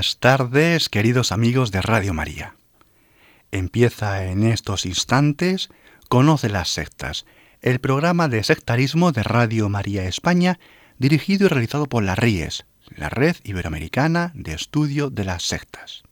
Buenas tardes, queridos amigos de Radio María. Empieza en estos instantes Conoce las sectas, el programa de sectarismo de Radio María España, dirigido y realizado por la RIES, la Red Iberoamericana de Estudio de las Sectas.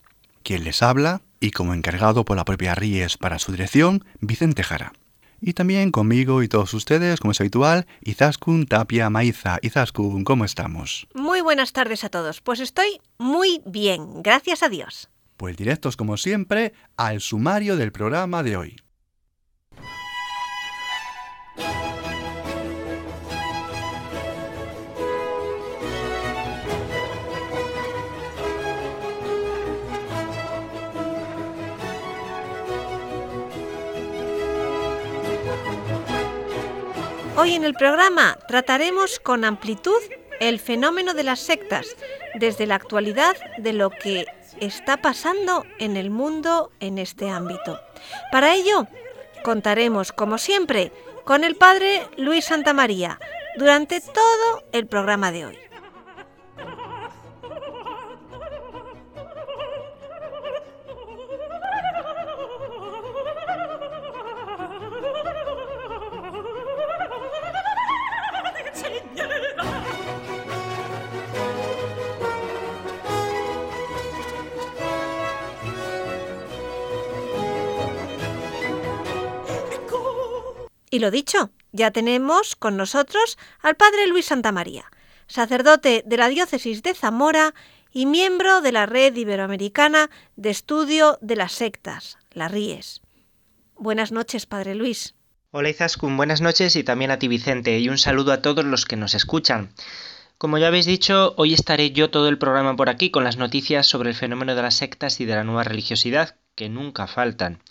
Quien les habla, y como encargado por la propia RIES para su dirección, Vicente Jara. Y también conmigo y todos ustedes, como es habitual, Izaskun Tapia Maiza. Izaskun, ¿cómo estamos? Muy buenas tardes a todos. Pues estoy muy bien, gracias a Dios. Pues directos como siempre al sumario del programa de hoy. Hoy en el programa trataremos con amplitud el fenómeno de las sectas, desde la actualidad de lo que está pasando en el mundo en este ámbito. Para ello, contaremos, como siempre, con el padre Luis Santamaría durante todo el programa de hoy. Y lo dicho, ya tenemos con nosotros al padre Luis Santamaría, sacerdote de la diócesis de Zamora y miembro de la Red Iberoamericana de Estudio de las Sectas, la RIES. Buenas noches, padre Luis. Hola Izaskun, buenas noches y también a ti Vicente y un saludo a todos los que nos escuchan. Como ya habéis dicho, hoy estaré yo todo el programa por aquí con las noticias sobre el fenómeno de las sectas y de la nueva religiosidad, que nunca faltan.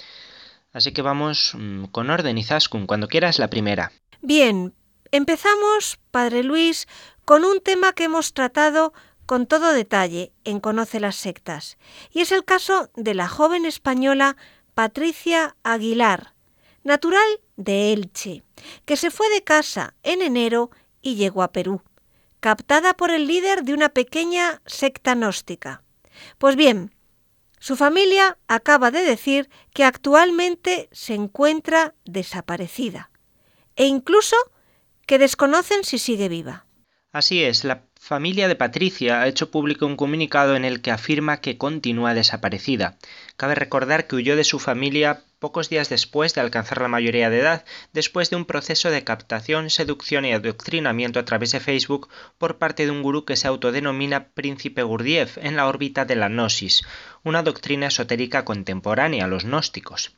Así que vamos mm, con orden, Izaskun, cuando quieras la primera. Bien, empezamos, Padre Luis, con un tema que hemos tratado con todo detalle en Conoce las Sectas, y es el caso de la joven española Patricia Aguilar, natural de Elche, que se fue de casa en enero y llegó a Perú, captada por el líder de una pequeña secta gnóstica. Pues bien, su familia acaba de decir que actualmente se encuentra desaparecida e incluso que desconocen si sigue viva. Así es, familia de Patricia ha hecho público un comunicado en el que afirma que continúa desaparecida. Cabe recordar que huyó de su familia pocos días después de alcanzar la mayoría de edad, después de un proceso de captación, seducción y adoctrinamiento a través de Facebook por parte de un gurú que se autodenomina Príncipe Gurdjieff en la órbita de la Gnosis, una doctrina esotérica contemporánea a los gnósticos.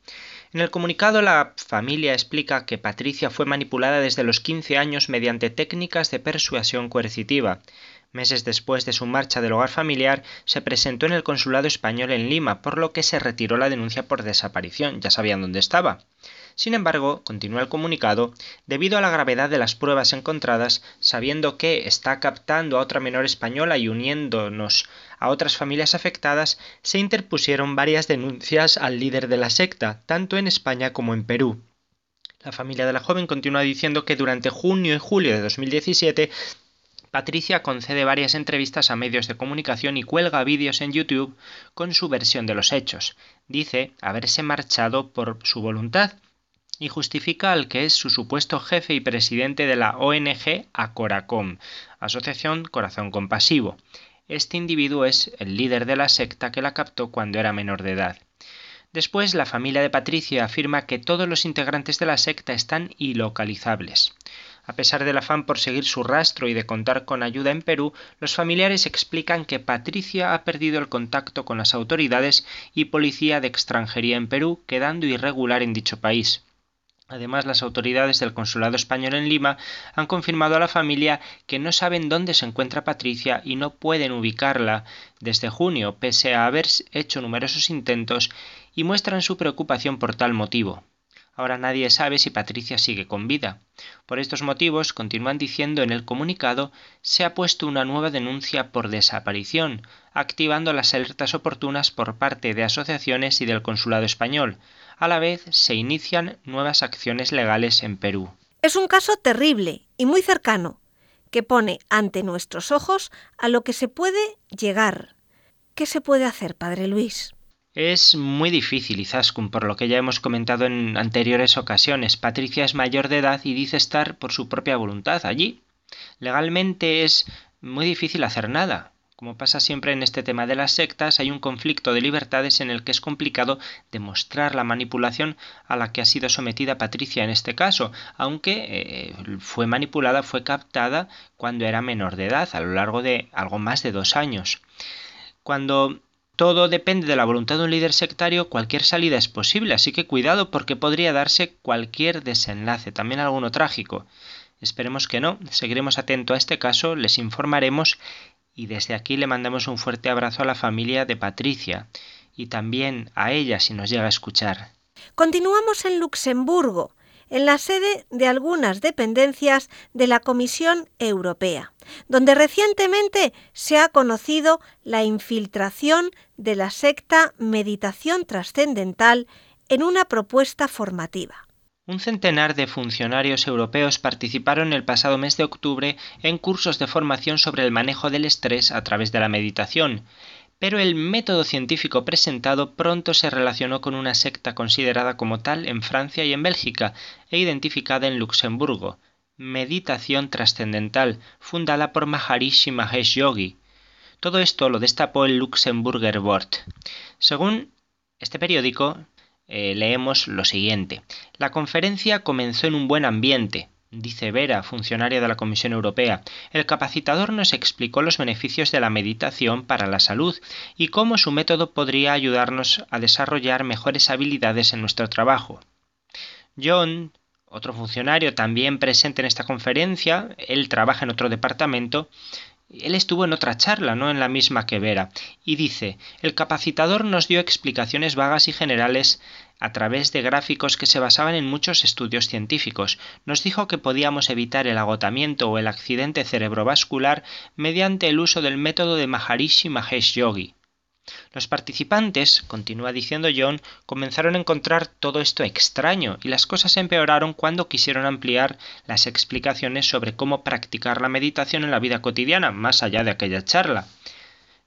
En el comunicado la familia explica que Patricia fue manipulada desde los 15 años mediante técnicas de persuasión coercitiva. Meses después de su marcha del hogar familiar, se presentó en el consulado español en Lima, por lo que se retiró la denuncia por desaparición, ya sabían dónde estaba. Sin embargo, continúa el comunicado, debido a la gravedad de las pruebas encontradas, sabiendo que está captando a otra menor española y uniéndonos a otras familias afectadas, se interpusieron varias denuncias al líder de la secta, tanto en España como en Perú. La familia de la joven continúa diciendo que durante junio y julio de 2017 Patricia concede varias entrevistas a medios de comunicación y cuelga vídeos en YouTube con su versión de los hechos. Dice haberse marchado por su voluntad y justifica al que es su supuesto jefe y presidente de la ONG Acoracom, Asociación Corazón Compasivo. Este individuo es el líder de la secta que la captó cuando era menor de edad. Después, la familia de Patricia afirma que todos los integrantes de la secta están ilocalizables. A pesar del afán por seguir su rastro y de contar con ayuda en Perú, los familiares explican que Patricia ha perdido el contacto con las autoridades y policía de extranjería en Perú, quedando irregular en dicho país. Además, las autoridades del Consulado Español en Lima han confirmado a la familia que no saben dónde se encuentra Patricia y no pueden ubicarla desde junio, pese a haber hecho numerosos intentos, y muestran su preocupación por tal motivo. Ahora nadie sabe si Patricia sigue con vida. Por estos motivos, continúan diciendo en el comunicado, se ha puesto una nueva denuncia por desaparición, activando las alertas oportunas por parte de asociaciones y del Consulado español, a la vez se inician nuevas acciones legales en Perú. Es un caso terrible y muy cercano, que pone ante nuestros ojos a lo que se puede llegar. ¿Qué se puede hacer, Padre Luis? Es muy difícil, Izaskun, por lo que ya hemos comentado en anteriores ocasiones. Patricia es mayor de edad y dice estar por su propia voluntad allí. Legalmente es muy difícil hacer nada. Como pasa siempre en este tema de las sectas, hay un conflicto de libertades en el que es complicado demostrar la manipulación a la que ha sido sometida Patricia en este caso, aunque eh, fue manipulada, fue captada cuando era menor de edad, a lo largo de algo más de dos años. Cuando todo depende de la voluntad de un líder sectario, cualquier salida es posible, así que cuidado porque podría darse cualquier desenlace, también alguno trágico. Esperemos que no, seguiremos atentos a este caso, les informaremos y desde aquí le mandamos un fuerte abrazo a la familia de Patricia y también a ella si nos llega a escuchar. Continuamos en Luxemburgo, en la sede de algunas dependencias de la Comisión Europea, donde recientemente se ha conocido la infiltración de la secta Meditación Trascendental en una propuesta formativa. Un centenar de funcionarios europeos participaron el pasado mes de octubre en cursos de formación sobre el manejo del estrés a través de la meditación, pero el método científico presentado pronto se relacionó con una secta considerada como tal en Francia y en Bélgica e identificada en Luxemburgo, Meditación Trascendental, fundada por Maharishi Mahesh Yogi. Todo esto lo destapó el Luxemburger Board. Según este periódico, eh, leemos lo siguiente. La conferencia comenzó en un buen ambiente, dice Vera, funcionaria de la Comisión Europea. El capacitador nos explicó los beneficios de la meditación para la salud y cómo su método podría ayudarnos a desarrollar mejores habilidades en nuestro trabajo. John, otro funcionario también presente en esta conferencia, él trabaja en otro departamento, él estuvo en otra charla, no en la misma que Vera, y dice, el capacitador nos dio explicaciones vagas y generales a través de gráficos que se basaban en muchos estudios científicos. Nos dijo que podíamos evitar el agotamiento o el accidente cerebrovascular mediante el uso del método de Maharishi Mahesh Yogi. Los participantes, continúa diciendo John, comenzaron a encontrar todo esto extraño y las cosas empeoraron cuando quisieron ampliar las explicaciones sobre cómo practicar la meditación en la vida cotidiana, más allá de aquella charla.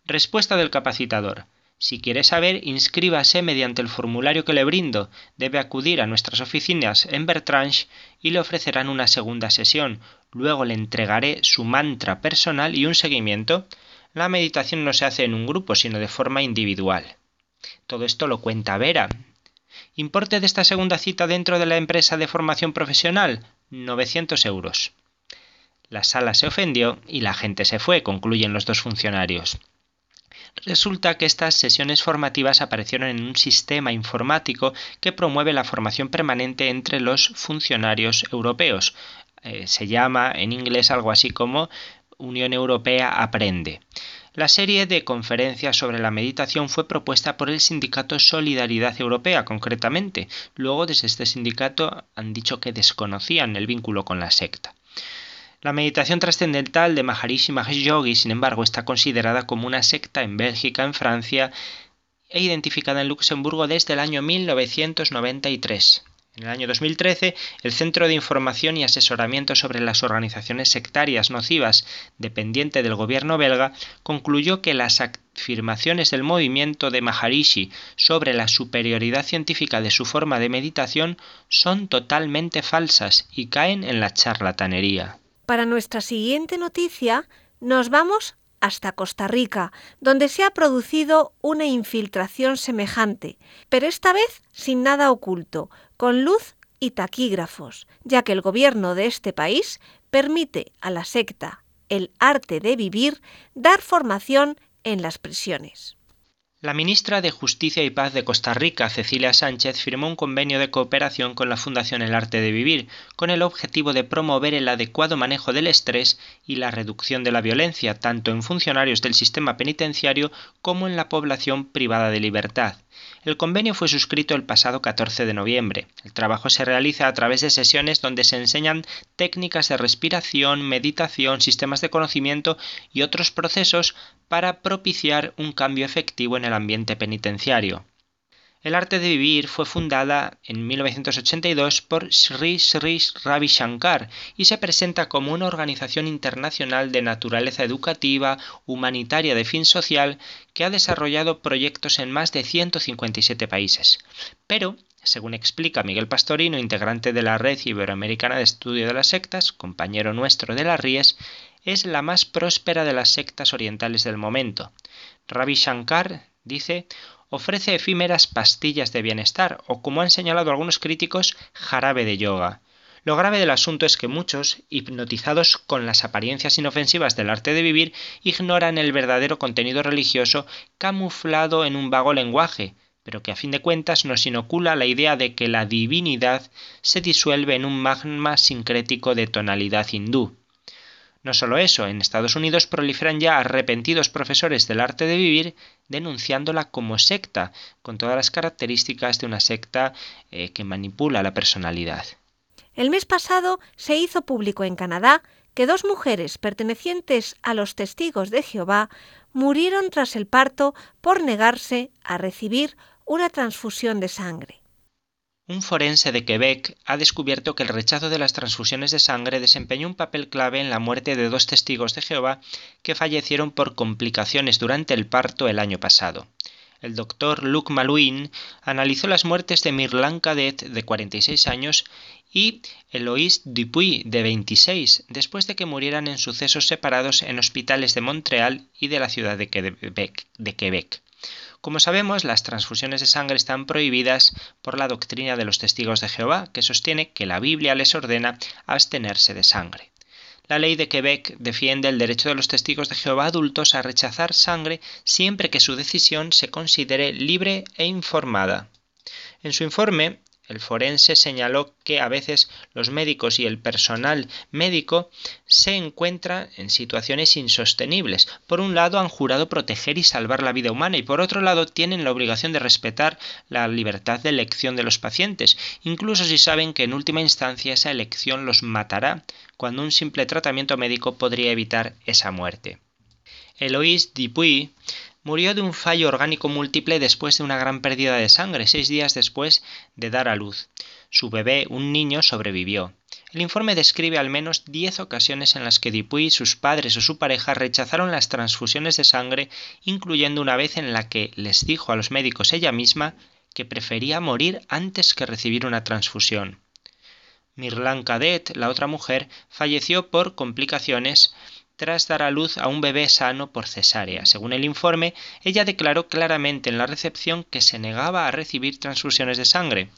Respuesta del capacitador. Si quiere saber, inscríbase mediante el formulario que le brindo. Debe acudir a nuestras oficinas en Bertrange y le ofrecerán una segunda sesión. Luego le entregaré su mantra personal y un seguimiento. La meditación no se hace en un grupo, sino de forma individual. Todo esto lo cuenta Vera. Importe de esta segunda cita dentro de la empresa de formación profesional, 900 euros. La sala se ofendió y la gente se fue, concluyen los dos funcionarios. Resulta que estas sesiones formativas aparecieron en un sistema informático que promueve la formación permanente entre los funcionarios europeos. Eh, se llama en inglés algo así como Unión Europea Aprende. La serie de conferencias sobre la meditación fue propuesta por el sindicato Solidaridad Europea, concretamente. Luego, desde este sindicato han dicho que desconocían el vínculo con la secta. La meditación trascendental de Maharishi Mahesh Yogi, sin embargo, está considerada como una secta en Bélgica, en Francia e identificada en Luxemburgo desde el año 1993. En el año 2013, el Centro de Información y Asesoramiento sobre las Organizaciones Sectarias Nocivas, dependiente del gobierno belga, concluyó que las afirmaciones del movimiento de Maharishi sobre la superioridad científica de su forma de meditación son totalmente falsas y caen en la charlatanería. Para nuestra siguiente noticia, nos vamos hasta Costa Rica, donde se ha producido una infiltración semejante, pero esta vez sin nada oculto, con luz y taquígrafos, ya que el gobierno de este país permite a la secta El arte de vivir dar formación en las prisiones. La ministra de Justicia y Paz de Costa Rica, Cecilia Sánchez, firmó un convenio de cooperación con la Fundación El Arte de Vivir, con el objetivo de promover el adecuado manejo del estrés y la reducción de la violencia, tanto en funcionarios del sistema penitenciario como en la población privada de libertad. El convenio fue suscrito el pasado 14 de noviembre. El trabajo se realiza a través de sesiones donde se enseñan técnicas de respiración, meditación, sistemas de conocimiento y otros procesos para propiciar un cambio efectivo en el ambiente penitenciario. El arte de vivir fue fundada en 1982 por Sri Sri Ravi Shankar y se presenta como una organización internacional de naturaleza educativa, humanitaria de fin social que ha desarrollado proyectos en más de 157 países. Pero, según explica Miguel Pastorino, integrante de la Red Iberoamericana de Estudio de las Sectas, compañero nuestro de las Ries, es la más próspera de las sectas orientales del momento. Ravi Shankar, dice, ofrece efímeras pastillas de bienestar o, como han señalado algunos críticos, jarabe de yoga. Lo grave del asunto es que muchos, hipnotizados con las apariencias inofensivas del arte de vivir, ignoran el verdadero contenido religioso camuflado en un vago lenguaje, pero que a fin de cuentas nos inocula la idea de que la divinidad se disuelve en un magma sincrético de tonalidad hindú. No solo eso, en Estados Unidos proliferan ya arrepentidos profesores del arte de vivir denunciándola como secta, con todas las características de una secta eh, que manipula la personalidad. El mes pasado se hizo público en Canadá que dos mujeres pertenecientes a los testigos de Jehová murieron tras el parto por negarse a recibir una transfusión de sangre. Un forense de Quebec ha descubierto que el rechazo de las transfusiones de sangre desempeñó un papel clave en la muerte de dos testigos de Jehová que fallecieron por complicaciones durante el parto el año pasado. El doctor Luc Malouin analizó las muertes de Mirlan Cadet, de 46 años, y Eloise Dupuy, de 26, después de que murieran en sucesos separados en hospitales de Montreal y de la ciudad de Quebec. De Quebec. Como sabemos, las transfusiones de sangre están prohibidas por la doctrina de los testigos de Jehová, que sostiene que la Biblia les ordena abstenerse de sangre. La ley de Quebec defiende el derecho de los testigos de Jehová adultos a rechazar sangre siempre que su decisión se considere libre e informada. En su informe, el forense señaló que a veces los médicos y el personal médico se encuentran en situaciones insostenibles. Por un lado han jurado proteger y salvar la vida humana y por otro lado tienen la obligación de respetar la libertad de elección de los pacientes, incluso si saben que en última instancia esa elección los matará, cuando un simple tratamiento médico podría evitar esa muerte. Eloise Dupuy murió de un fallo orgánico múltiple después de una gran pérdida de sangre, seis días después de dar a luz. Su bebé, un niño, sobrevivió. El informe describe al menos diez ocasiones en las que Dupuy, sus padres o su pareja rechazaron las transfusiones de sangre, incluyendo una vez en la que les dijo a los médicos ella misma que prefería morir antes que recibir una transfusión. Mirlan Cadet, la otra mujer, falleció por complicaciones tras dar a luz a un bebé sano por cesárea. Según el informe, ella declaró claramente en la recepción que se negaba a recibir transfusiones de sangre.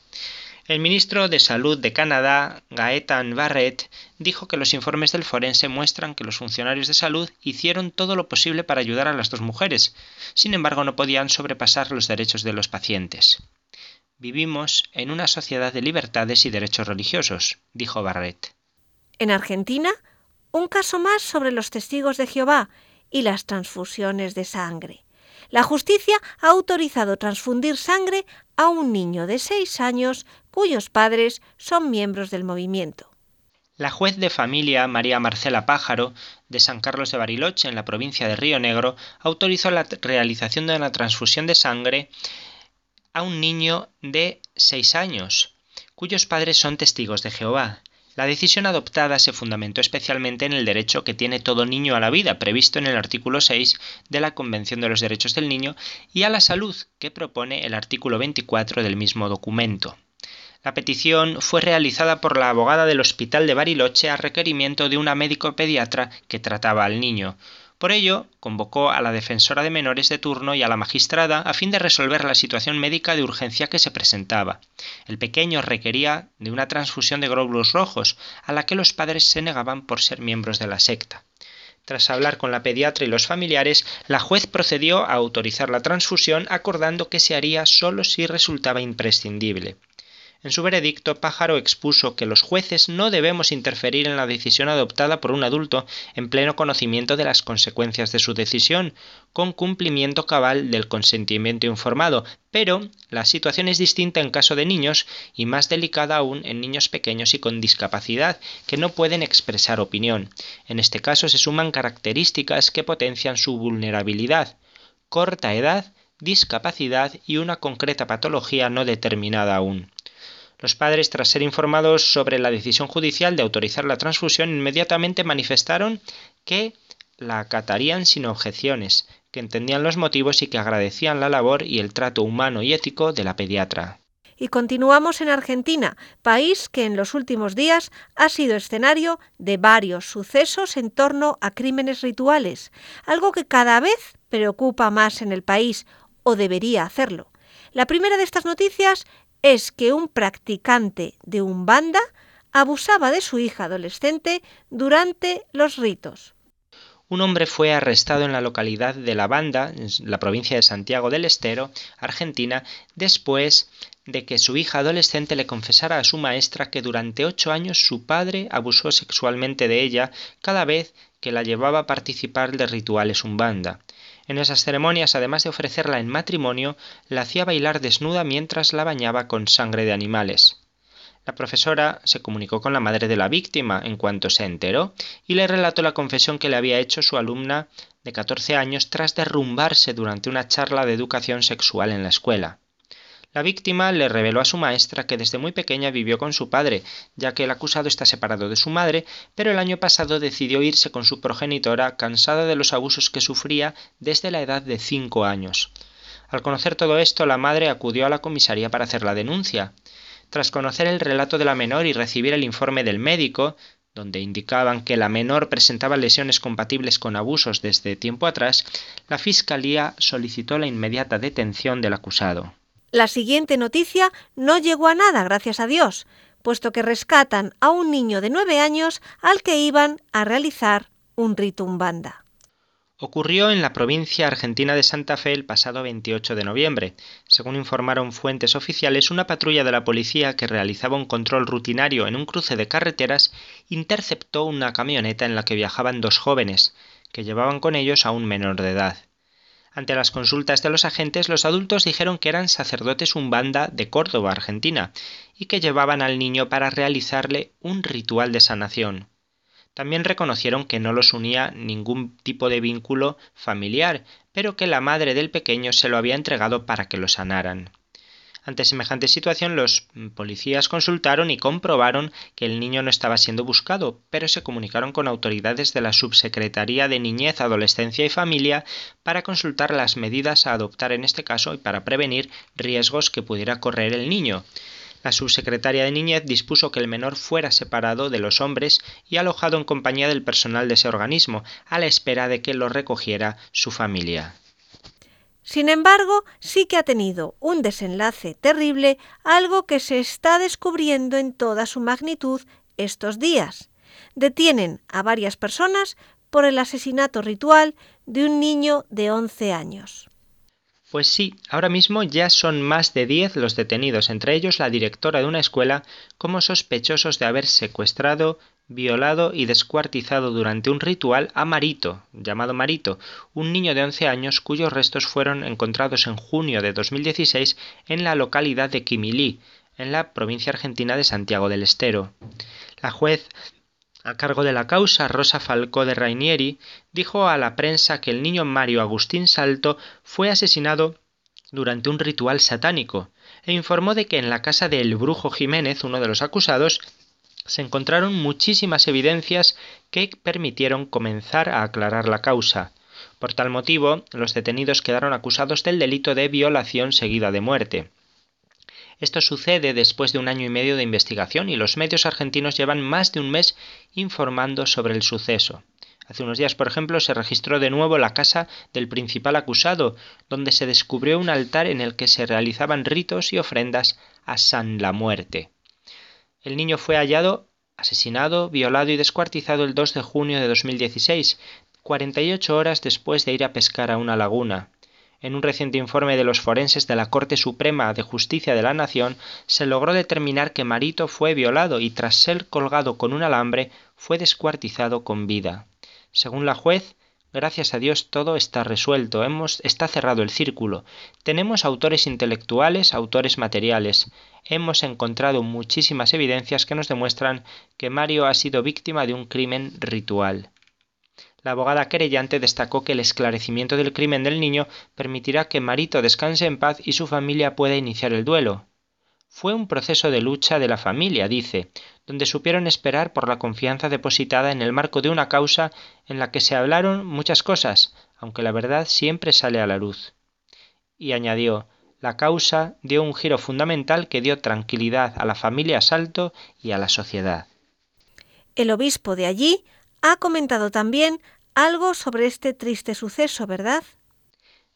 El ministro de Salud de Canadá, Gaetan Barrett, dijo que los informes del forense muestran que los funcionarios de salud hicieron todo lo posible para ayudar a las dos mujeres. Sin embargo, no podían sobrepasar los derechos de los pacientes. Vivimos en una sociedad de libertades y derechos religiosos, dijo Barrett. En Argentina, un caso más sobre los testigos de Jehová y las transfusiones de sangre. La justicia ha autorizado transfundir sangre a un niño de seis años cuyos padres son miembros del movimiento. La juez de familia María Marcela Pájaro, de San Carlos de Bariloche, en la provincia de Río Negro, autorizó la realización de una transfusión de sangre a un niño de seis años, cuyos padres son testigos de Jehová. La decisión adoptada se fundamentó especialmente en el derecho que tiene todo niño a la vida, previsto en el artículo 6 de la Convención de los Derechos del Niño, y a la salud, que propone el artículo 24 del mismo documento. La petición fue realizada por la abogada del Hospital de Bariloche a requerimiento de una médico pediatra que trataba al niño. Por ello, convocó a la defensora de menores de turno y a la magistrada a fin de resolver la situación médica de urgencia que se presentaba. El pequeño requería de una transfusión de glóbulos rojos, a la que los padres se negaban por ser miembros de la secta. Tras hablar con la pediatra y los familiares, la juez procedió a autorizar la transfusión acordando que se haría solo si resultaba imprescindible. En su veredicto, Pájaro expuso que los jueces no debemos interferir en la decisión adoptada por un adulto en pleno conocimiento de las consecuencias de su decisión, con cumplimiento cabal del consentimiento informado, pero la situación es distinta en caso de niños y más delicada aún en niños pequeños y con discapacidad que no pueden expresar opinión. En este caso se suman características que potencian su vulnerabilidad, corta edad, discapacidad y una concreta patología no determinada aún. Los padres, tras ser informados sobre la decisión judicial de autorizar la transfusión, inmediatamente manifestaron que la acatarían sin objeciones, que entendían los motivos y que agradecían la labor y el trato humano y ético de la pediatra. Y continuamos en Argentina, país que en los últimos días ha sido escenario de varios sucesos en torno a crímenes rituales, algo que cada vez preocupa más en el país, o debería hacerlo. La primera de estas noticias es que un practicante de un banda abusaba de su hija adolescente durante los ritos. Un hombre fue arrestado en la localidad de La Banda, en la provincia de Santiago del Estero, Argentina, después de que su hija adolescente le confesara a su maestra que durante ocho años su padre abusó sexualmente de ella cada vez que la llevaba a participar de rituales umbanda. En esas ceremonias, además de ofrecerla en matrimonio, la hacía bailar desnuda mientras la bañaba con sangre de animales. La profesora se comunicó con la madre de la víctima en cuanto se enteró y le relató la confesión que le había hecho su alumna de 14 años tras derrumbarse durante una charla de educación sexual en la escuela. La víctima le reveló a su maestra que desde muy pequeña vivió con su padre, ya que el acusado está separado de su madre, pero el año pasado decidió irse con su progenitora cansada de los abusos que sufría desde la edad de cinco años. Al conocer todo esto, la madre acudió a la comisaría para hacer la denuncia. Tras conocer el relato de la menor y recibir el informe del médico, donde indicaban que la menor presentaba lesiones compatibles con abusos desde tiempo atrás, la Fiscalía solicitó la inmediata detención del acusado. La siguiente noticia no llegó a nada, gracias a Dios, puesto que rescatan a un niño de nueve años al que iban a realizar un rito umbanda. Ocurrió en la provincia argentina de Santa Fe el pasado 28 de noviembre. Según informaron fuentes oficiales, una patrulla de la policía que realizaba un control rutinario en un cruce de carreteras interceptó una camioneta en la que viajaban dos jóvenes, que llevaban con ellos a un menor de edad. Ante las consultas de los agentes, los adultos dijeron que eran sacerdotes umbanda de Córdoba, Argentina, y que llevaban al niño para realizarle un ritual de sanación. También reconocieron que no los unía ningún tipo de vínculo familiar, pero que la madre del pequeño se lo había entregado para que lo sanaran. Ante semejante situación, los policías consultaron y comprobaron que el niño no estaba siendo buscado, pero se comunicaron con autoridades de la Subsecretaría de Niñez, Adolescencia y Familia para consultar las medidas a adoptar en este caso y para prevenir riesgos que pudiera correr el niño. La subsecretaria de Niñez dispuso que el menor fuera separado de los hombres y alojado en compañía del personal de ese organismo, a la espera de que lo recogiera su familia. Sin embargo, sí que ha tenido un desenlace terrible, algo que se está descubriendo en toda su magnitud estos días. Detienen a varias personas por el asesinato ritual de un niño de 11 años. Pues sí, ahora mismo ya son más de 10 los detenidos, entre ellos la directora de una escuela, como sospechosos de haber secuestrado, violado y descuartizado durante un ritual a Marito, llamado Marito, un niño de 11 años cuyos restos fueron encontrados en junio de 2016 en la localidad de Quimilí, en la provincia argentina de Santiago del Estero. La juez a cargo de la causa, Rosa Falcó de Rainieri, dijo a la prensa que el niño Mario Agustín Salto fue asesinado durante un ritual satánico, e informó de que en la casa de El Brujo Jiménez, uno de los acusados, se encontraron muchísimas evidencias que permitieron comenzar a aclarar la causa. Por tal motivo, los detenidos quedaron acusados del delito de violación seguida de muerte. Esto sucede después de un año y medio de investigación y los medios argentinos llevan más de un mes informando sobre el suceso. Hace unos días, por ejemplo, se registró de nuevo la casa del principal acusado, donde se descubrió un altar en el que se realizaban ritos y ofrendas a San la Muerte. El niño fue hallado, asesinado, violado y descuartizado el 2 de junio de 2016, 48 horas después de ir a pescar a una laguna. En un reciente informe de los forenses de la Corte Suprema de Justicia de la Nación se logró determinar que Marito fue violado y tras ser colgado con un alambre fue descuartizado con vida. Según la juez, gracias a Dios todo está resuelto, hemos, está cerrado el círculo. Tenemos autores intelectuales, autores materiales. Hemos encontrado muchísimas evidencias que nos demuestran que Mario ha sido víctima de un crimen ritual. La abogada querellante destacó que el esclarecimiento del crimen del niño permitirá que Marito descanse en paz y su familia pueda iniciar el duelo. Fue un proceso de lucha de la familia, dice, donde supieron esperar por la confianza depositada en el marco de una causa en la que se hablaron muchas cosas, aunque la verdad siempre sale a la luz. Y añadió, la causa dio un giro fundamental que dio tranquilidad a la familia Salto y a la sociedad. El obispo de allí ha comentado también algo sobre este triste suceso, ¿verdad?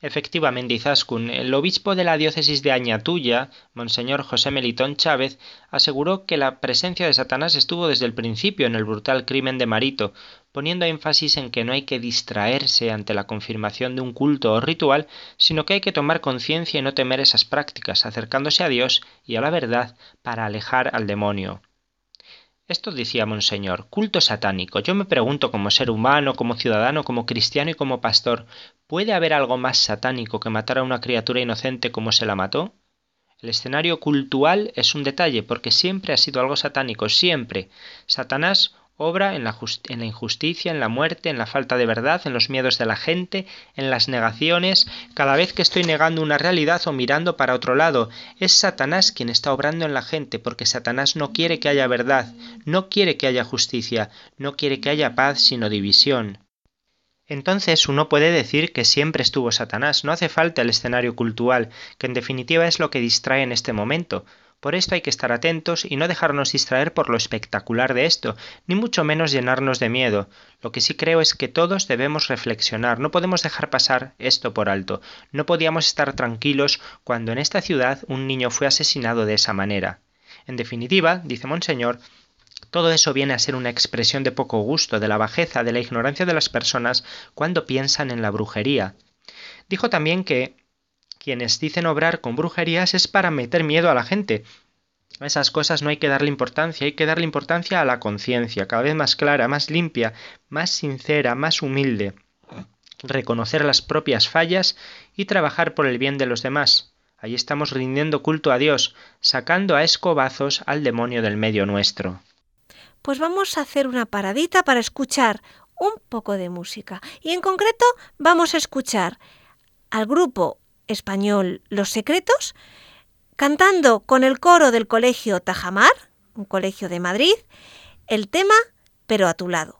Efectivamente, Izaskun, el obispo de la diócesis de Añatuya, Monseñor José Melitón Chávez, aseguró que la presencia de Satanás estuvo desde el principio en el brutal crimen de Marito, poniendo énfasis en que no hay que distraerse ante la confirmación de un culto o ritual, sino que hay que tomar conciencia y no temer esas prácticas, acercándose a Dios y a la verdad para alejar al demonio. Esto decía Monseñor, culto satánico. Yo me pregunto como ser humano, como ciudadano, como cristiano y como pastor, ¿puede haber algo más satánico que matar a una criatura inocente como se la mató? El escenario cultual es un detalle, porque siempre ha sido algo satánico, siempre. Satanás obra en la, en la, injusticia, en la muerte, en la falta de verdad, en los miedos de la gente, en las negaciones. Cada vez que estoy negando una realidad o mirando para otro lado, es Satanás quien está obrando en la gente, porque Satanás no quiere que haya verdad, no quiere que haya justicia, no quiere que haya paz, sino división. Entonces uno puede decir que siempre estuvo Satanás, no hace falta el escenario cultural, que en definitiva es lo que distrae en este momento. Por esto hay que estar atentos y no dejarnos distraer por lo espectacular de esto, ni mucho menos llenarnos de miedo. Lo que sí creo es que todos debemos reflexionar, no podemos dejar pasar esto por alto. No podíamos estar tranquilos cuando en esta ciudad un niño fue asesinado de esa manera. En definitiva, dice Monseñor, todo eso viene a ser una expresión de poco gusto, de la bajeza, de la ignorancia de las personas cuando piensan en la brujería. Dijo también que quienes dicen obrar con brujerías es para meter miedo a la gente. A esas cosas no hay que darle importancia, hay que darle importancia a la conciencia, cada vez más clara, más limpia, más sincera, más humilde. Reconocer las propias fallas y trabajar por el bien de los demás. Ahí estamos rindiendo culto a Dios, sacando a escobazos al demonio del medio nuestro. Pues vamos a hacer una paradita para escuchar un poco de música. Y en concreto vamos a escuchar al grupo español Los Secretos, cantando con el coro del Colegio Tajamar, un colegio de Madrid, el tema Pero a tu lado.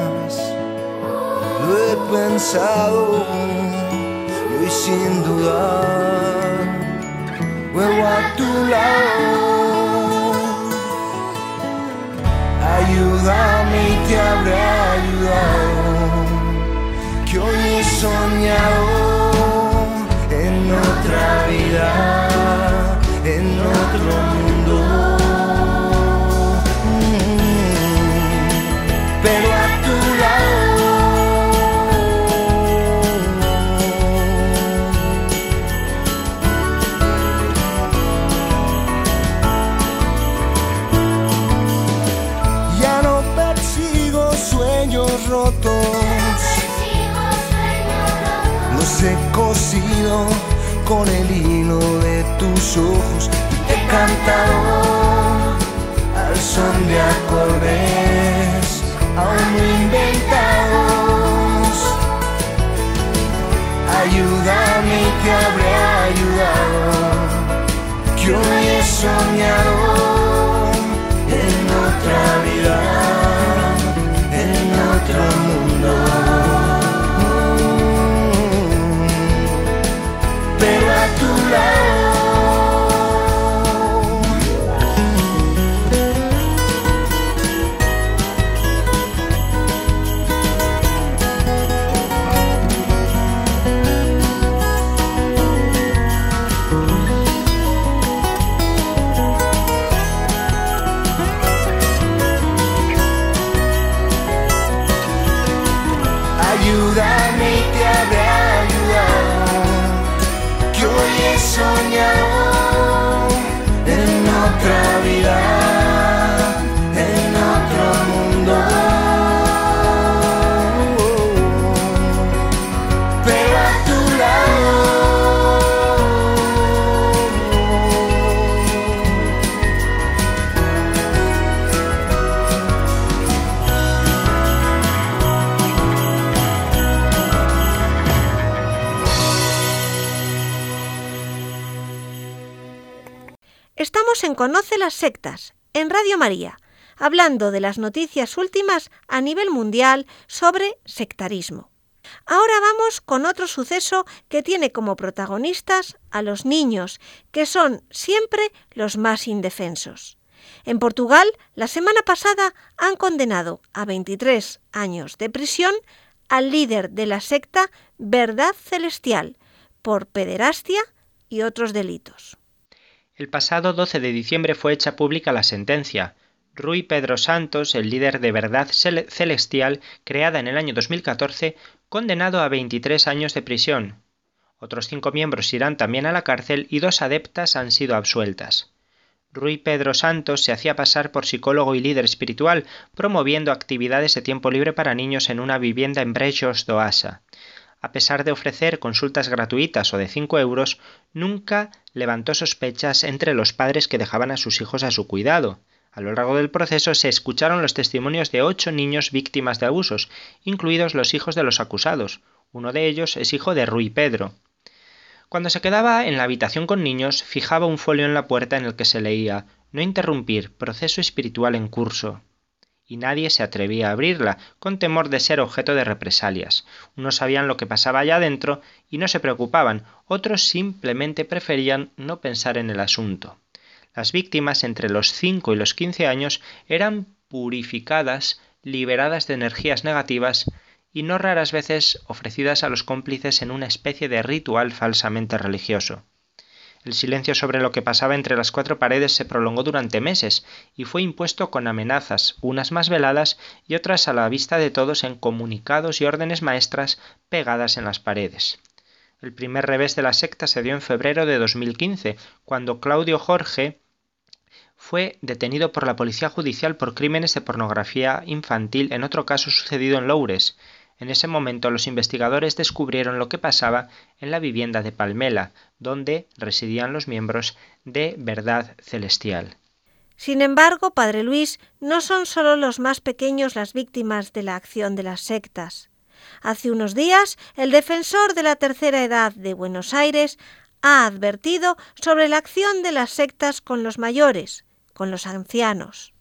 Lo he pensado y hoy sin dudar vuelvo a tu lado. Ayúdame y te habré ayudado, que hoy he soñado en otra vida, he cosido con el hilo de tus ojos te he cantado al son de acordes aún no inventados. Ayúdame Conoce las sectas, en Radio María, hablando de las noticias últimas a nivel mundial sobre sectarismo. Ahora vamos con otro suceso que tiene como protagonistas a los niños, que son siempre los más indefensos. En Portugal, la semana pasada han condenado a 23 años de prisión al líder de la secta Verdad Celestial por pederastia y otros delitos. El pasado 12 de diciembre fue hecha pública la sentencia. Rui Pedro Santos, el líder de Verdad Cel- Celestial, creada en el año 2014, condenado a 23 años de prisión. Otros cinco miembros irán también a la cárcel y dos adeptas han sido absueltas. Rui Pedro Santos se hacía pasar por psicólogo y líder espiritual, promoviendo actividades de tiempo libre para niños en una vivienda en Brejos do Asa. A pesar de ofrecer consultas gratuitas o de 5 euros, nunca levantó sospechas entre los padres que dejaban a sus hijos a su cuidado. A lo largo del proceso se escucharon los testimonios de ocho niños víctimas de abusos, incluidos los hijos de los acusados. Uno de ellos es hijo de Rui Pedro. Cuando se quedaba en la habitación con niños, fijaba un folio en la puerta en el que se leía No interrumpir, proceso espiritual en curso. Y nadie se atrevía a abrirla, con temor de ser objeto de represalias. Unos sabían lo que pasaba allá adentro y no se preocupaban, otros simplemente preferían no pensar en el asunto. Las víctimas entre los 5 y los 15 años eran purificadas, liberadas de energías negativas y no raras veces ofrecidas a los cómplices en una especie de ritual falsamente religioso. El silencio sobre lo que pasaba entre las cuatro paredes se prolongó durante meses y fue impuesto con amenazas, unas más veladas y otras a la vista de todos en comunicados y órdenes maestras pegadas en las paredes. El primer revés de la secta se dio en febrero de 2015, cuando Claudio Jorge fue detenido por la policía judicial por crímenes de pornografía infantil en otro caso sucedido en Loures. En ese momento los investigadores descubrieron lo que pasaba en la vivienda de Palmela, donde residían los miembros de Verdad Celestial. Sin embargo, Padre Luis, no son solo los más pequeños las víctimas de la acción de las sectas. Hace unos días, el defensor de la tercera edad de Buenos Aires ha advertido sobre la acción de las sectas con los mayores, con los ancianos.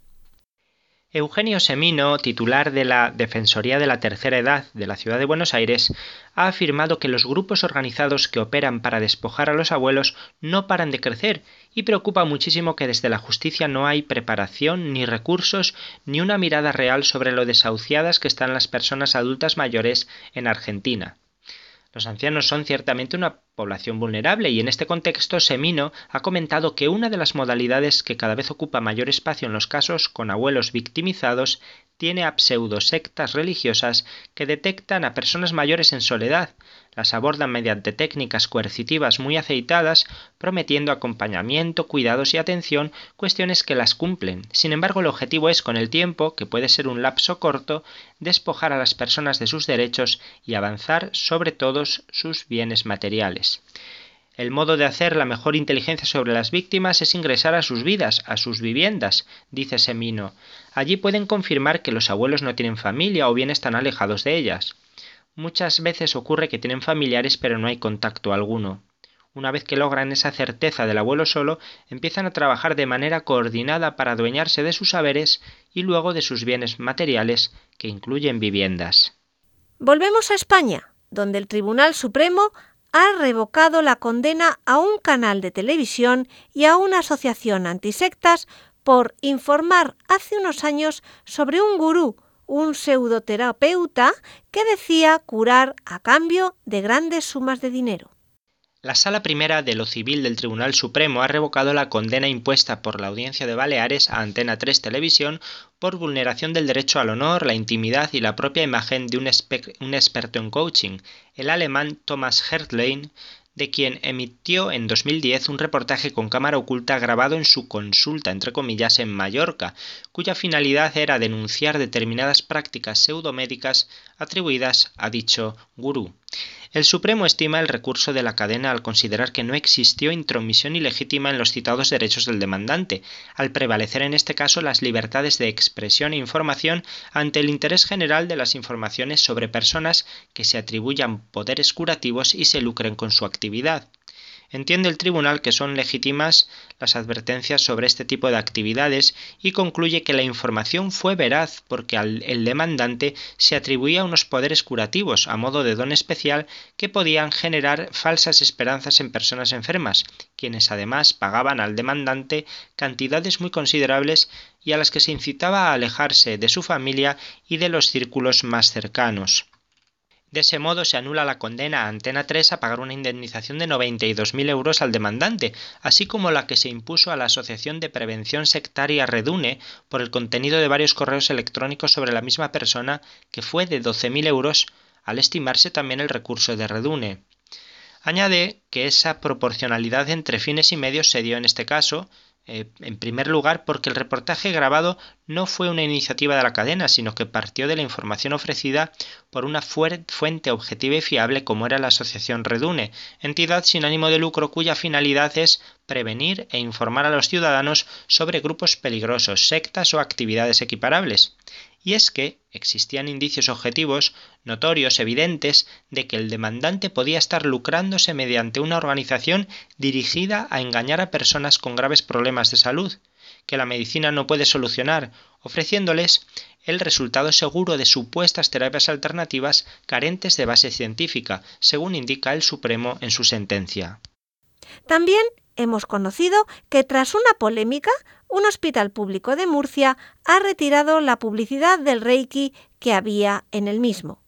Eugenio Semino, titular de la Defensoría de la Tercera Edad de la Ciudad de Buenos Aires, ha afirmado que los grupos organizados que operan para despojar a los abuelos no paran de crecer y preocupa muchísimo que desde la justicia no hay preparación, ni recursos, ni una mirada real sobre lo desahuciadas que están las personas adultas mayores en Argentina. Los ancianos son ciertamente una población vulnerable y en este contexto Semino ha comentado que una de las modalidades que cada vez ocupa mayor espacio en los casos con abuelos victimizados tiene a pseudosectas religiosas que detectan a personas mayores en soledad, Las abordan mediante técnicas coercitivas muy aceitadas, prometiendo acompañamiento, cuidados y atención, cuestiones que las cumplen. Sin embargo, el objetivo es, con el tiempo, que puede ser un lapso corto, despojar a las personas de sus derechos y avanzar sobre todos sus bienes materiales. El modo de hacer la mejor inteligencia sobre las víctimas es ingresar a sus vidas, a sus viviendas, dice Semino. Allí pueden confirmar que los abuelos no tienen familia o bien están alejados de ellas. Muchas veces ocurre que tienen familiares pero no hay contacto alguno. Una vez que logran esa certeza del abuelo solo, empiezan a trabajar de manera coordinada para adueñarse de sus saberes y luego de sus bienes materiales, que incluyen viviendas. Volvemos a España, donde el Tribunal Supremo ha revocado la condena a un canal de televisión y a una asociación antisectas por informar hace unos años sobre un gurú, un pseudoterapeuta que decía curar a cambio de grandes sumas de dinero. La Sala Primera de lo Civil del Tribunal Supremo ha revocado la condena impuesta por la Audiencia de Baleares a Antena 3 Televisión por vulneración del derecho al honor, la intimidad y la propia imagen de un, experto en coaching, el alemán Thomas Hertlein, de quien emitió en 2010 un reportaje con cámara oculta grabado en su consulta, entre comillas, en Mallorca, cuya finalidad era denunciar determinadas prácticas pseudomédicas atribuidas a dicho gurú. El Supremo estima el recurso de la cadena al considerar que no existió intromisión ilegítima en los citados derechos del demandante, al prevalecer en este caso las libertades de expresión e información ante el interés general de las informaciones sobre personas que se atribuyan poderes curativos y se lucren con su actividad. Entiende el tribunal que son legítimas las advertencias sobre este tipo de actividades y concluye que la información fue veraz porque al, el demandante se atribuía unos poderes curativos a modo de don especial que podían generar falsas esperanzas en personas enfermas, quienes además pagaban al demandante cantidades muy considerables y a las que se incitaba a alejarse de su familia y de los círculos más cercanos. De ese modo se anula la condena a Antena 3 a pagar una indemnización de 92.000 euros al demandante, así como la que se impuso a la Asociación de Prevención Sectaria Redune por el contenido de varios correos electrónicos sobre la misma persona, que fue de 12.000 euros, al estimarse también el recurso de Redune. Añade que esa proporcionalidad entre fines y medios se dio en este caso, eh, en primer lugar, porque el reportaje grabado no fue una iniciativa de la cadena, sino que partió de la información ofrecida por una fuente objetiva y fiable como era la Asociación Redune, entidad sin ánimo de lucro cuya finalidad es prevenir e informar a los ciudadanos sobre grupos peligrosos, sectas o actividades equiparables y es que existían indicios objetivos, notorios, evidentes, de que el demandante podía estar lucrándose mediante una organización dirigida a engañar a personas con graves problemas de salud, que la medicina no puede solucionar, ofreciéndoles el resultado seguro de supuestas terapias alternativas carentes de base científica, según indica el Supremo en su sentencia. También hemos conocido que tras una polémica, un hospital público de Murcia ha retirado la publicidad del Reiki que había en el mismo.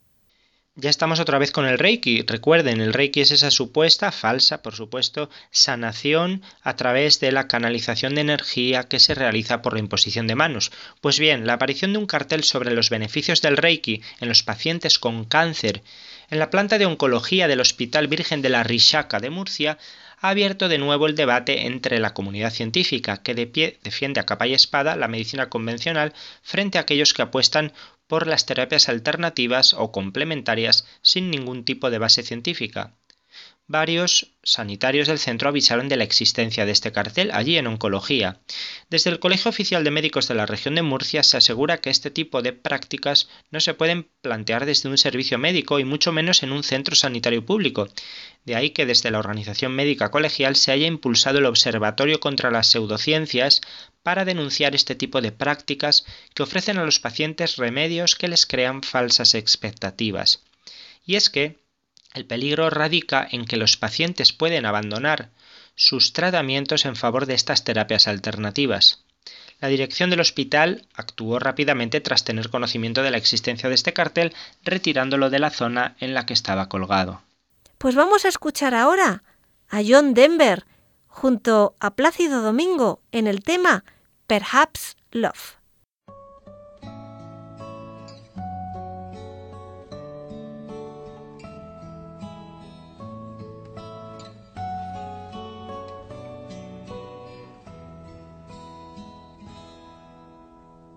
Ya estamos otra vez con el Reiki. Recuerden, el Reiki es esa supuesta, falsa, por supuesto, sanación a través de la canalización de energía que se realiza por la imposición de manos. Pues bien, la aparición de un cartel sobre los beneficios del Reiki en los pacientes con cáncer en la planta de oncología del Hospital Virgen de la Rishaka de Murcia ha abierto de nuevo el debate entre la comunidad científica, que de pie defiende a capa y espada la medicina convencional, frente a aquellos que apuestan por las terapias alternativas o complementarias sin ningún tipo de base científica. Varios sanitarios del centro avisaron de la existencia de este cartel allí en oncología. Desde el Colegio Oficial de Médicos de la región de Murcia se asegura que este tipo de prácticas no se pueden plantear desde un servicio médico y mucho menos en un centro sanitario público. De ahí que desde la Organización Médica Colegial se haya impulsado el Observatorio contra las Pseudociencias para denunciar este tipo de prácticas que ofrecen a los pacientes remedios que les crean falsas expectativas. Y es que, el peligro radica en que los pacientes pueden abandonar sus tratamientos en favor de estas terapias alternativas. La dirección del hospital actuó rápidamente tras tener conocimiento de la existencia de este cartel, retirándolo de la zona en la que estaba colgado. Pues vamos a escuchar ahora a John Denver junto a Plácido Domingo en el tema Perhaps Love.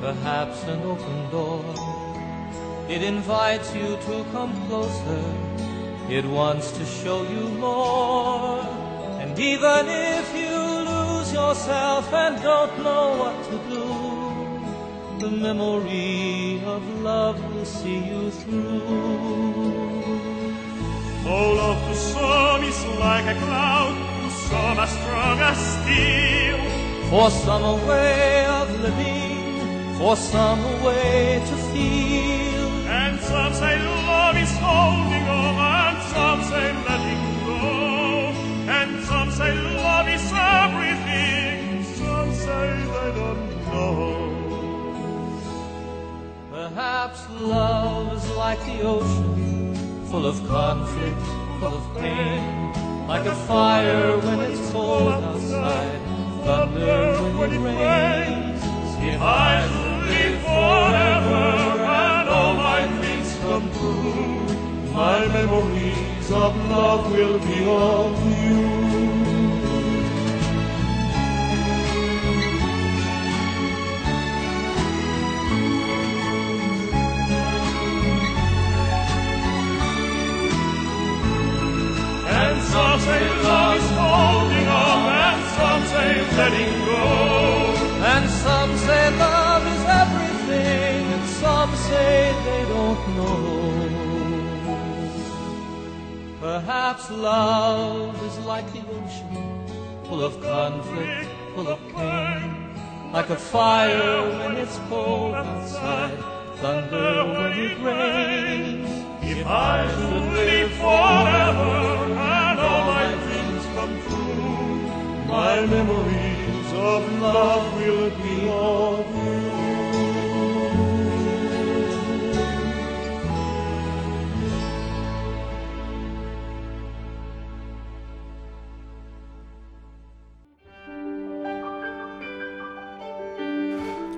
perhaps an open door. It invites you to come closer, it wants to show you more. And even if you lose yourself and don't know what to do, the memory of love will see you through. Oh, love to some is like a cloud, to some as strong as steel. For some a way of living, for some way to feel. And some say love is holding on, and some say letting go. And some say love is everything, some say they don't know. Perhaps love is like the ocean, full of conflict, full of pain. Like a fire when it's cold outside, thunder when it rains. If I forever and all my dreams come true, My memories of love will be of you. And some say holding on, and some say letting go. and some say everything, and some say they don't know. Perhaps love is like the ocean, full of conflict, full of pain. Like a fire when it's cold outside, thunder when it rains. If I should live forever and all my dreams come true, my memories of love will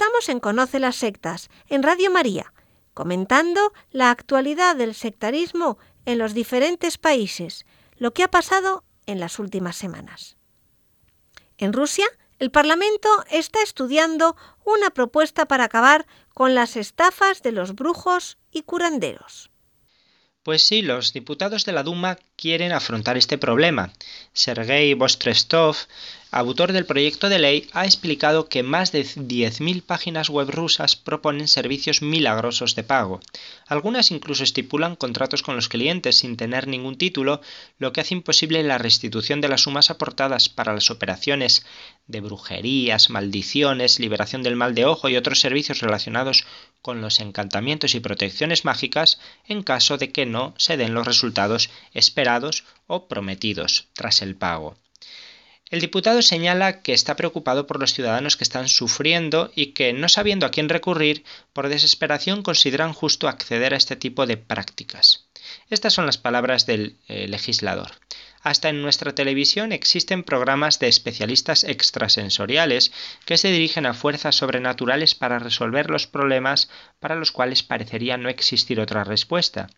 Estamos en Conoce las Sectas, en Radio María, comentando la actualidad del sectarismo en los diferentes países, lo que ha pasado en las últimas semanas. En Rusia, el Parlamento está estudiando una propuesta para acabar con las estafas de los brujos y curanderos. Pues sí, los diputados de la Duma quieren afrontar este problema. Sergei Vostrestov, autor del proyecto de ley, ha explicado que más de 10.000 páginas web rusas proponen servicios milagrosos de pago. Algunas incluso estipulan contratos con los clientes sin tener ningún título, lo que hace imposible la restitución de las sumas aportadas para las operaciones de brujerías, maldiciones, liberación del mal de ojo y otros servicios relacionados con los encantamientos y protecciones mágicas en caso de que no se den los resultados esperados o prometidos tras el pago. El diputado señala que está preocupado por los ciudadanos que están sufriendo y que, no sabiendo a quién recurrir, por desesperación consideran justo acceder a este tipo de prácticas. Estas son las palabras del eh, legislador. Hasta en nuestra televisión existen programas de especialistas extrasensoriales que se dirigen a fuerzas sobrenaturales para resolver los problemas para los cuales parecería no existir otra respuesta.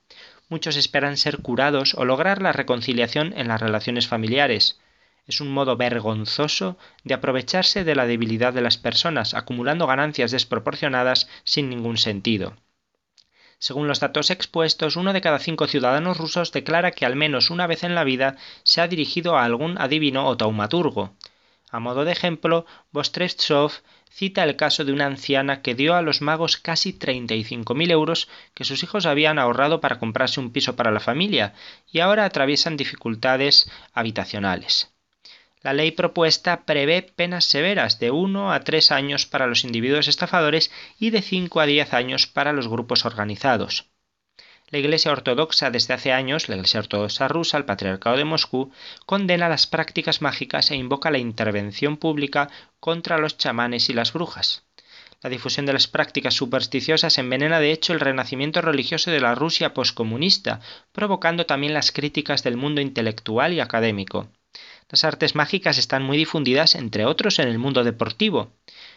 Muchos esperan ser curados o lograr la reconciliación en las relaciones familiares. Es un modo vergonzoso de aprovecharse de la debilidad de las personas, acumulando ganancias desproporcionadas sin ningún sentido. Según los datos expuestos, uno de cada cinco ciudadanos rusos declara que al menos una vez en la vida se ha dirigido a algún adivino o taumaturgo. A modo de ejemplo, Vostretsov cita el caso de una anciana que dio a los magos casi 35.000 euros que sus hijos habían ahorrado para comprarse un piso para la familia y ahora atraviesan dificultades habitacionales. La ley propuesta prevé penas severas de 1 a 3 años para los individuos estafadores y de 5 a 10 años para los grupos organizados. La Iglesia Ortodoxa desde hace años, la Iglesia Ortodoxa rusa, el Patriarcado de Moscú, condena las prácticas mágicas e invoca la intervención pública contra los chamanes y las brujas. La difusión de las prácticas supersticiosas envenena de hecho el renacimiento religioso de la Rusia poscomunista, provocando también las críticas del mundo intelectual y académico. Las artes mágicas están muy difundidas, entre otros, en el mundo deportivo.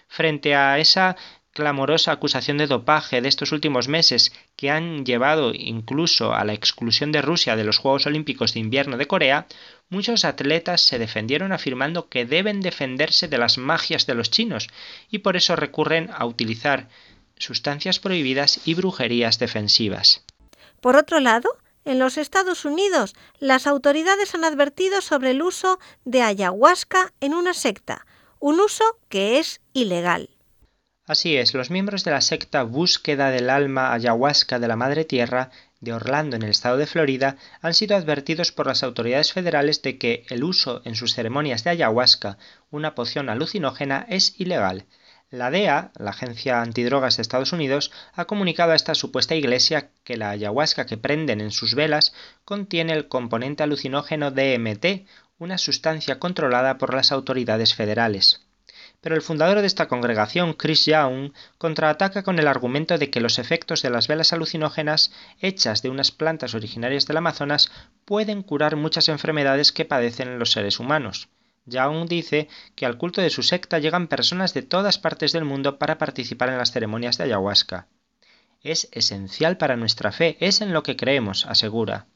Frente a esa clamorosa acusación de dopaje de estos últimos meses que han llevado incluso a la exclusión de Rusia de los Juegos Olímpicos de Invierno de Corea, muchos atletas se defendieron afirmando que deben defenderse de las magias de los chinos y por eso recurren a utilizar sustancias prohibidas y brujerías defensivas. Por otro lado, en los Estados Unidos, las autoridades han advertido sobre el uso de ayahuasca en una secta, un uso que es ilegal. Así es, los miembros de la secta Búsqueda del Alma Ayahuasca de la Madre Tierra de Orlando en el estado de Florida han sido advertidos por las autoridades federales de que el uso en sus ceremonias de ayahuasca, una poción alucinógena, es ilegal. La DEA, la Agencia Antidrogas de Estados Unidos, ha comunicado a esta supuesta iglesia que la ayahuasca que prenden en sus velas contiene el componente alucinógeno DMT, una sustancia controlada por las autoridades federales. Pero el fundador de esta congregación, Chris Young, contraataca con el argumento de que los efectos de las velas alucinógenas hechas de unas plantas originarias del Amazonas pueden curar muchas enfermedades que padecen los seres humanos. Young dice que al culto de su secta llegan personas de todas partes del mundo para participar en las ceremonias de ayahuasca. Es esencial para nuestra fe, es en lo que creemos, asegura.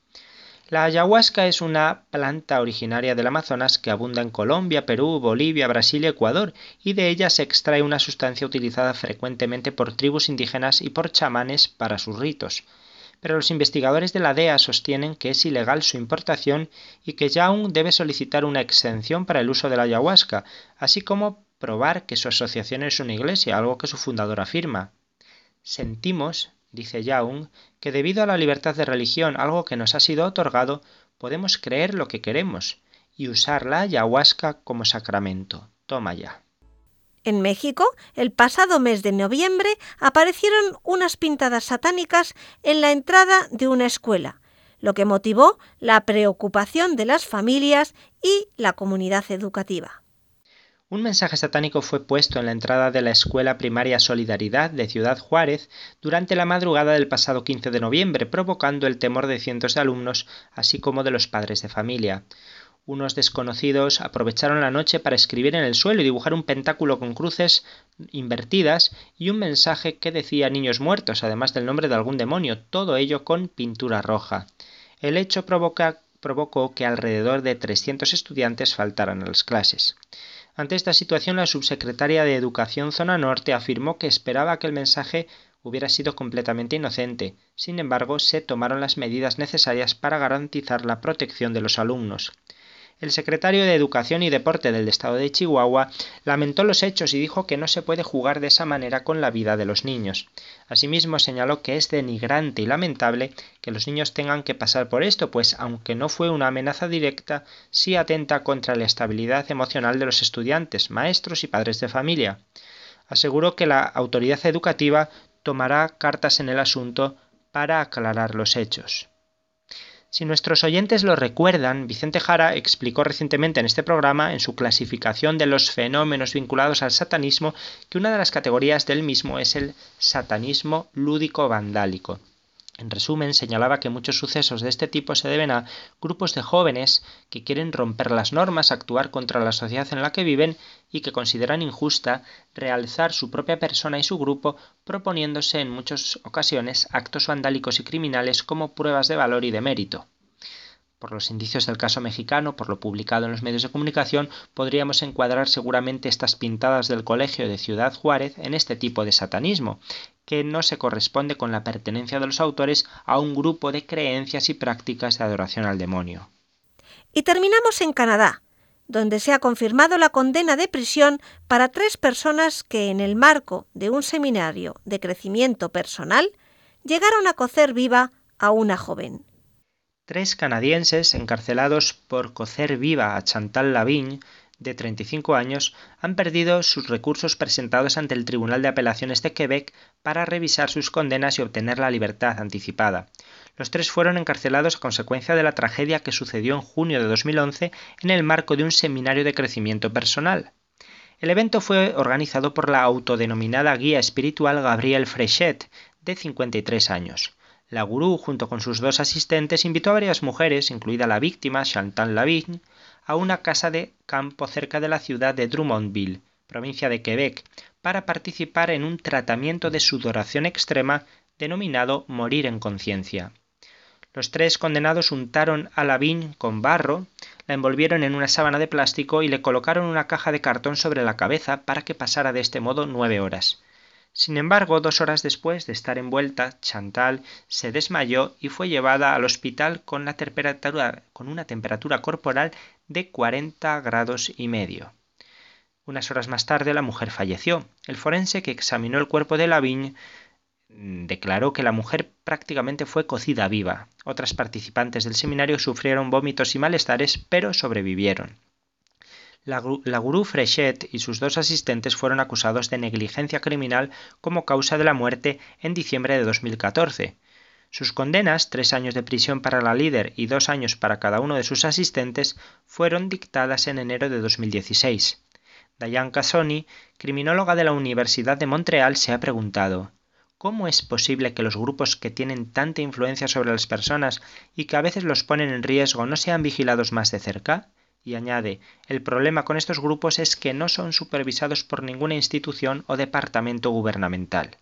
La ayahuasca es una planta originaria del Amazonas que abunda en Colombia, Perú, Bolivia, Brasil y Ecuador, y de ella se extrae una sustancia utilizada frecuentemente por tribus indígenas y por chamanes para sus ritos pero los investigadores de la DEA sostienen que es ilegal su importación y que Young debe solicitar una exención para el uso de la ayahuasca, así como probar que su asociación es una iglesia, algo que su fundador afirma. Sentimos, dice Young, que debido a la libertad de religión, algo que nos ha sido otorgado, podemos creer lo que queremos y usar la ayahuasca como sacramento. Toma ya. En México, el pasado mes de noviembre, aparecieron unas pintadas satánicas en la entrada de una escuela, lo que motivó la preocupación de las familias y la comunidad educativa. Un mensaje satánico fue puesto en la entrada de la Escuela Primaria Solidaridad de Ciudad Juárez durante la madrugada del pasado 15 de noviembre, provocando el temor de cientos de alumnos, así como de los padres de familia. Unos desconocidos aprovecharon la noche para escribir en el suelo y dibujar un pentáculo con cruces invertidas y un mensaje que decía niños muertos, además del nombre de algún demonio, todo ello con pintura roja. El hecho provocó que alrededor de 300 estudiantes faltaran a las clases. Ante esta situación, la subsecretaria de Educación Zona Norte afirmó que esperaba que el mensaje hubiera sido completamente inocente. Sin embargo, se tomaron las medidas necesarias para garantizar la protección de los alumnos. El secretario de Educación y Deporte del estado de Chihuahua lamentó los hechos y dijo que no se puede jugar de esa manera con la vida de los niños. Asimismo señaló que es denigrante y lamentable que los niños tengan que pasar por esto, pues aunque no fue una amenaza directa, sí atenta contra la estabilidad emocional de los estudiantes, maestros y padres de familia. Aseguró que la autoridad educativa tomará cartas en el asunto para aclarar los hechos. Si nuestros oyentes lo recuerdan, Vicente Jara explicó recientemente en este programa, en su clasificación de los fenómenos vinculados al satanismo, que una de las categorías del mismo es el satanismo lúdico vandálico. En resumen, señalaba que muchos sucesos de este tipo se deben a grupos de jóvenes que quieren romper las normas, actuar contra la sociedad en la que viven y que consideran injusta realzar su propia persona y su grupo, proponiéndose en muchas ocasiones actos vandálicos y criminales como pruebas de valor y de mérito. Por los indicios del caso mexicano, por lo publicado en los medios de comunicación, podríamos encuadrar seguramente estas pintadas del Colegio de Ciudad Juárez en este tipo de satanismo, que no se corresponde con la pertenencia de los autores a un grupo de creencias y prácticas de adoración al demonio. Y terminamos en Canadá, donde se ha confirmado la condena de prisión para tres personas que en el marco de un seminario de crecimiento personal llegaron a cocer viva a una joven. Tres canadienses encarcelados por cocer viva a Chantal Lavigne, de 35 años, han perdido sus recursos presentados ante el Tribunal de Apelaciones de Quebec para revisar sus condenas y obtener la libertad anticipada. Los tres fueron encarcelados a consecuencia de la tragedia que sucedió en junio de 2011 en el marco de un seminario de crecimiento personal. El evento fue organizado por la autodenominada guía espiritual Gabriel Frechet, de 53 años. La gurú, junto con sus dos asistentes, invitó a varias mujeres, incluida la víctima, Chantal Lavigne, a una casa de campo cerca de la ciudad de Drummondville, provincia de Quebec, para participar en un tratamiento de sudoración extrema denominado morir en conciencia. Los tres condenados untaron a Lavigne con barro, la envolvieron en una sábana de plástico y le colocaron una caja de cartón sobre la cabeza para que pasara de este modo nueve horas. Sin embargo, dos horas después de estar envuelta, Chantal se desmayó y fue llevada al hospital con, una temperatura corporal de 40 grados y medio. Unas horas más tarde la mujer falleció. El forense que examinó el cuerpo de Lavigne declaró que la mujer prácticamente fue cocida viva. Otras participantes del seminario sufrieron vómitos y malestares, pero sobrevivieron. La, gurú y sus dos asistentes fueron acusados de negligencia criminal como causa de la muerte en diciembre de 2014. Sus condenas, tres años de prisión para la líder y dos años para cada uno de sus asistentes, fueron dictadas en enero de 2016. Diane Casoni, criminóloga de la Universidad de Montreal, se ha preguntado ¿Cómo es posible que los grupos que tienen tanta influencia sobre las personas y que a veces los ponen en riesgo no sean vigilados más de cerca? Y añade, el problema con estos grupos es que no son supervisados por ninguna institución o departamento gubernamental.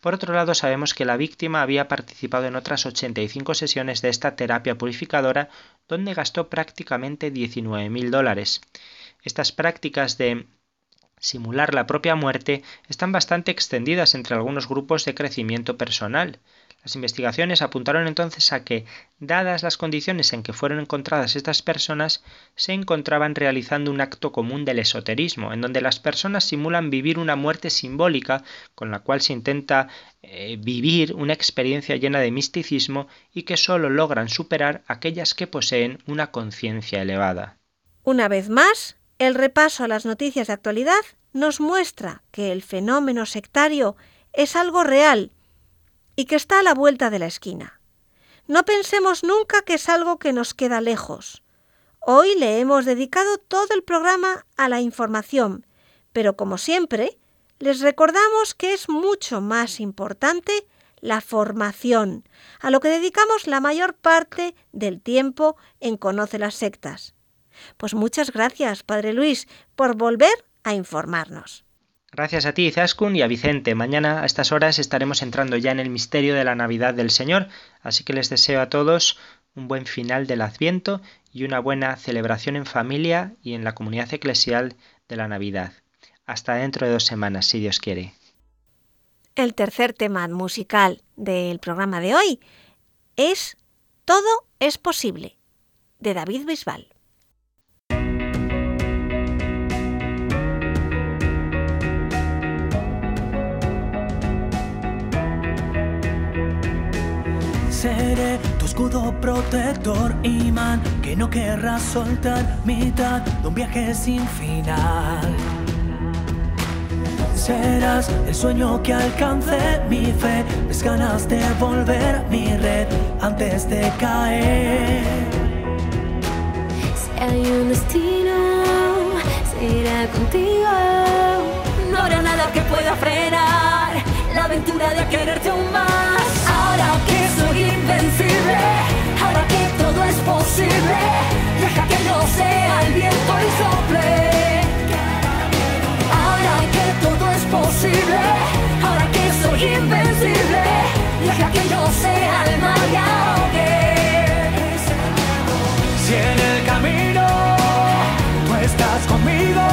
Por otro lado, sabemos que la víctima había participado en otras 85 sesiones de esta terapia purificadora, donde gastó prácticamente 19.000 dólares. Estas prácticas de simular la propia muerte están bastante extendidas entre algunos grupos de crecimiento personal. Las investigaciones apuntaron entonces a que, dadas las condiciones en que fueron encontradas estas personas, se encontraban realizando un acto común del esoterismo, en donde las personas simulan vivir una muerte simbólica, con la cual se intenta eh, vivir una experiencia llena de misticismo y que solo logran superar aquellas que poseen una conciencia elevada. Una vez más, el repaso a las noticias de actualidad nos muestra que el fenómeno sectario es algo real y que está a la vuelta de la esquina. No pensemos nunca que es algo que nos queda lejos. Hoy le hemos dedicado todo el programa a la información, pero como siempre, les recordamos que es mucho más importante la formación, a lo que dedicamos la mayor parte del tiempo en Conoce las Sectas. Pues muchas gracias, Padre Luis, por volver a informarnos. Gracias a ti, Zaskun, y a Vicente. Mañana a estas horas estaremos entrando ya en el misterio de la Navidad del Señor, así que les deseo a todos un buen final del Adviento y una buena celebración en familia y en la comunidad eclesial de la Navidad. Hasta dentro de dos semanas, si Dios quiere. El tercer tema musical del programa de hoy es Todo es posible, de David Bisbal. Seré tu escudo protector, imán, que no querrás soltar, mitad de un viaje sin final. Serás el sueño que alcance mi fe, mis ganas de volver mi red antes de caer. Si hay un destino, será contigo. No habrá nada que pueda frenar la aventura de quererte aún más. Ahora que soy invencible, ahora que todo es posible, deja que no sea el viento y sople. Ahora que todo es posible, ahora que soy invencible, deja que no sea el mal y ahogue. Si en el camino tú estás conmigo,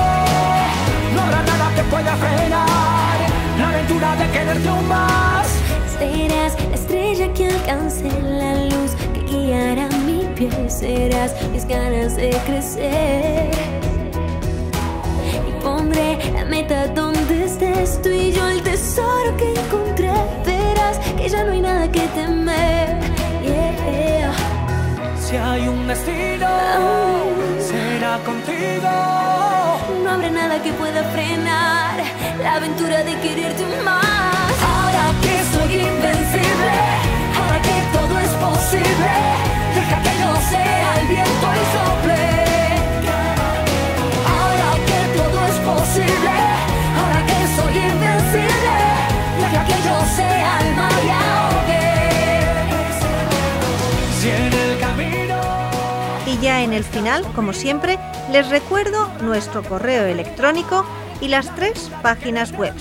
no habrá nada que pueda frenar la aventura de quererte aún más. Estrella que alcance la luz que guiará mi pie. Serás mis ganas de crecer. Y pondré la meta donde estés tú y yo, el tesoro que encontré. Verás que ya no hay nada que temer. Yeah. Si hay un destino, será contigo. No habrá nada que pueda frenar la aventura de quererte más. Soy invencible, ahora que todo es posible, deja que no sea el viento y sople. Ahora que todo es posible, ahora que soy invencible, deja que yo sea el mar y ahogue. Si en el camino Y ya en el final, como siempre, les recuerdo nuestro correo electrónico y las tres páginas web.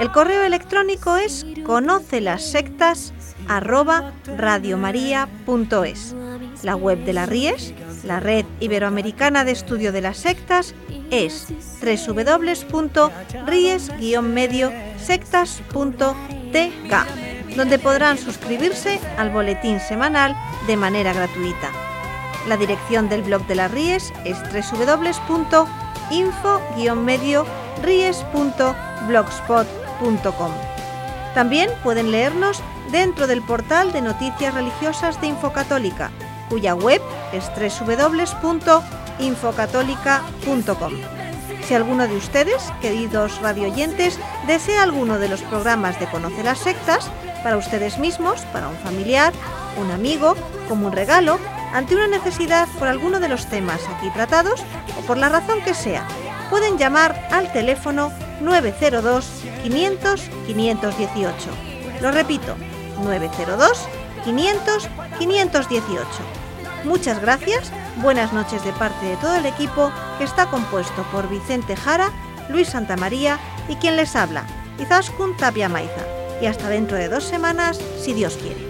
El correo electrónico es conoce las sectas arroba radiomaria.es. La web de la RIES, la Red Iberoamericana de Estudio de las Sectas, es www.ries-medio-sectas.tk, donde podrán suscribirse al boletín semanal de manera gratuita. La dirección del blog de las Ries es También pueden leernos dentro del portal de noticias religiosas de Infocatólica, cuya web es www.infocatólica.com. Si alguno de ustedes, queridos radioyentes, desea alguno de los programas de Conoce las Sectas, para ustedes mismos, para un familiar, un amigo, como un regalo, ante una necesidad por alguno de los temas aquí tratados o por la razón que sea, pueden llamar al teléfono 902 500 518. Lo repito, 902 500 518. Muchas gracias, buenas noches de parte de todo el equipo que está compuesto por Vicente Jara, Luis Santamaría y quien les habla, Izaskun Tapia Maiza. Y hasta dentro de dos semanas, si Dios quiere.